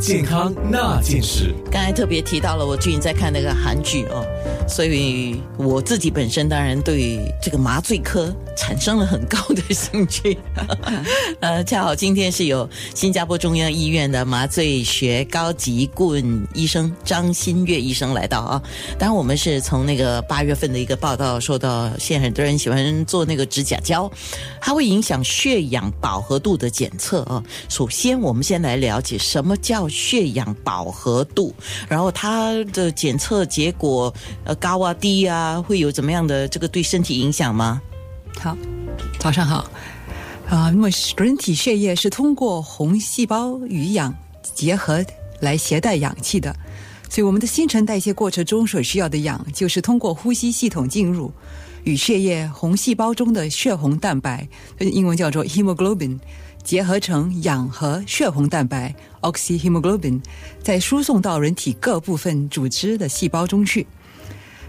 健康那件事。刚才特别提到了，我最近在看那个韩剧哦，所以我自己本身当然对这个麻醉科产生了很高的兴趣。呃，恰好今天是有新加坡中央医院的麻醉学高级顾问医生张新月医生来到啊。当然，我们是从那个八月份的一个报道说到，现在很多人喜欢做那个指甲胶，它会影响血氧饱和度的检测啊。首先，我们先来了解什么叫血氧饱和度，然后它的检测结果呃高啊低啊，会有怎么样的这个对身体影响吗？好，早上好。啊，那么人体血液是通过红细胞与氧结合来携带氧气的，所以我们的新陈代谢过程中所需要的氧，就是通过呼吸系统进入，与血液红细胞中的血红蛋白，英文叫做 hemoglobin，结合成氧和血红蛋白 oxyhemoglobin，再输送到人体各部分组织的细胞中去。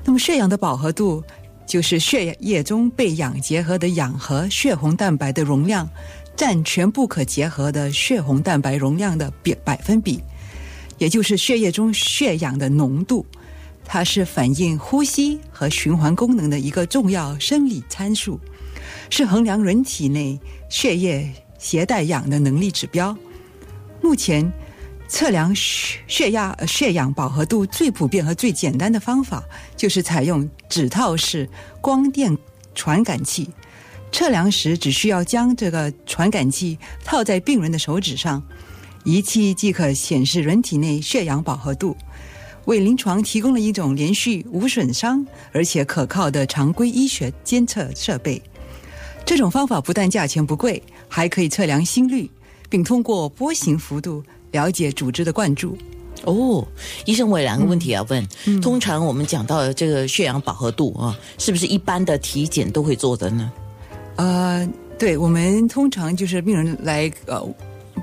那么血氧的饱和度。就是血液中被氧结合的氧和血红蛋白的容量占全部可结合的血红蛋白容量的比百分比，也就是血液中血氧的浓度。它是反映呼吸和循环功能的一个重要生理参数，是衡量人体内血液携带氧的能力指标。目前。测量血血压、血氧饱和度最普遍和最简单的方法，就是采用指套式光电传感器。测量时，只需要将这个传感器套在病人的手指上，仪器即可显示人体内血氧饱和度，为临床提供了一种连续、无损伤而且可靠的常规医学监测设备。这种方法不但价钱不贵，还可以测量心率，并通过波形幅度。了解组织的灌注哦，医生，我有两个问题要问。通常我们讲到这个血氧饱和度啊，是不是一般的体检都会做的呢？呃，对，我们通常就是病人来呃，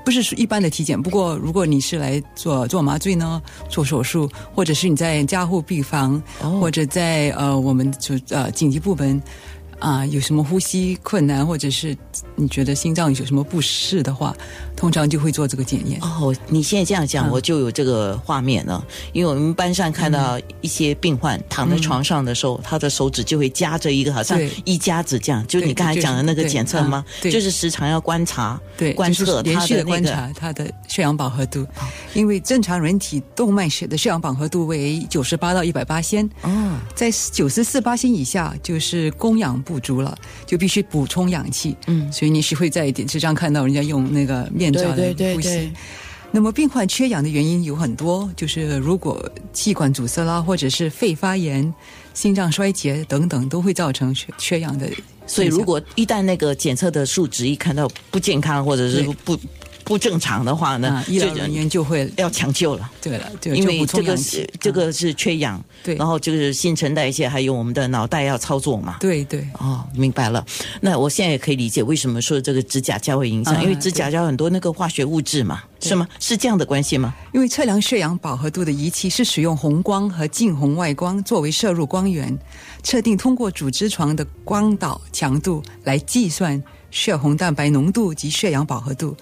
不是一般的体检。不过如果你是来做做麻醉呢，做手术，或者是你在加护病房，或者在呃我们就呃紧急部门。啊，有什么呼吸困难，或者是你觉得心脏有什么不适的话，通常就会做这个检验。哦，你现在这样讲，我就有这个画面了。因为我们班上看到一些病患躺在床上的时候，他的手指就会夹着一个好像一夹子这样，就你刚才讲的那个检测吗？就是时常要观察，对，观测连续的观察他的血氧饱和度。因为正常人体动脉血的血氧饱和度为九十八到一百八千，哦，在九十四八千以下就是供氧不。足了，就必须补充氧气。嗯，所以你是会在电视上看到人家用那个面罩来呼吸。那么，病患缺氧的原因有很多，就是如果气管阻塞啦，或者是肺发炎、心脏衰竭等等，都会造成缺缺氧的。所以，如果一旦那个检测的数值一看到不健康，或者是不。不正常的话呢，医疗人员就会要抢救了。对了，因为这个是这个是缺氧，对，然后就是新陈代谢，还有我们的脑袋要操作嘛。对对，哦，明白了。那我现在也可以理解为什么说这个指甲胶会影响，因为指甲胶很多那个化学物质嘛，是吗？是这样的关系吗？因为测量血氧饱和度的仪器是使用红光和近红外光作为摄入光源，测定通过组织床的光导强度来计算血红蛋白浓度及血氧饱和度。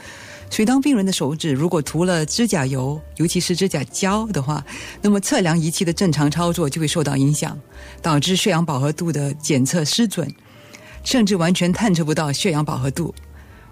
所以，当病人的手指如果涂了指甲油，尤其是指甲胶的话，那么测量仪器的正常操作就会受到影响，导致血氧饱和度的检测失准，甚至完全探测不到血氧饱和度。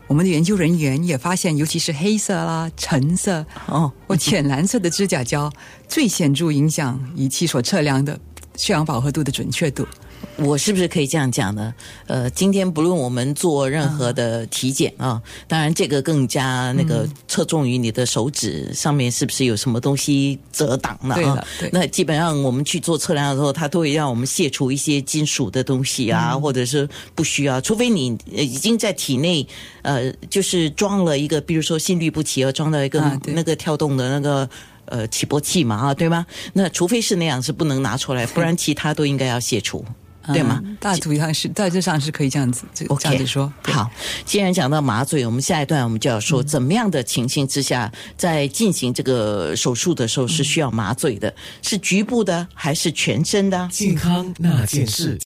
我们的研究人员也发现，尤其是黑色啦、橙色哦或浅蓝色的指甲胶，最显著影响仪器所测量的血氧饱和度的准确度。我是不是可以这样讲呢？呃，今天不论我们做任何的体检啊，当然这个更加那个侧重于你的手指上面是不是有什么东西遮挡了啊？那基本上我们去做测量的时候，它都会让我们卸除一些金属的东西啊，或者是不需要，除非你已经在体内呃，就是装了一个，比如说心律不齐而装到一个那个跳动的那个呃起搏器嘛啊，对吗？那除非是那样是不能拿出来，不然其他都应该要卸除。对吗？大体上是大致上是可以这样子，这样子说。好，既然讲到麻醉，我们下一段我们就要说，怎么样的情形之下，在进行这个手术的时候是需要麻醉的，是局部的还是全身的？健康那件事。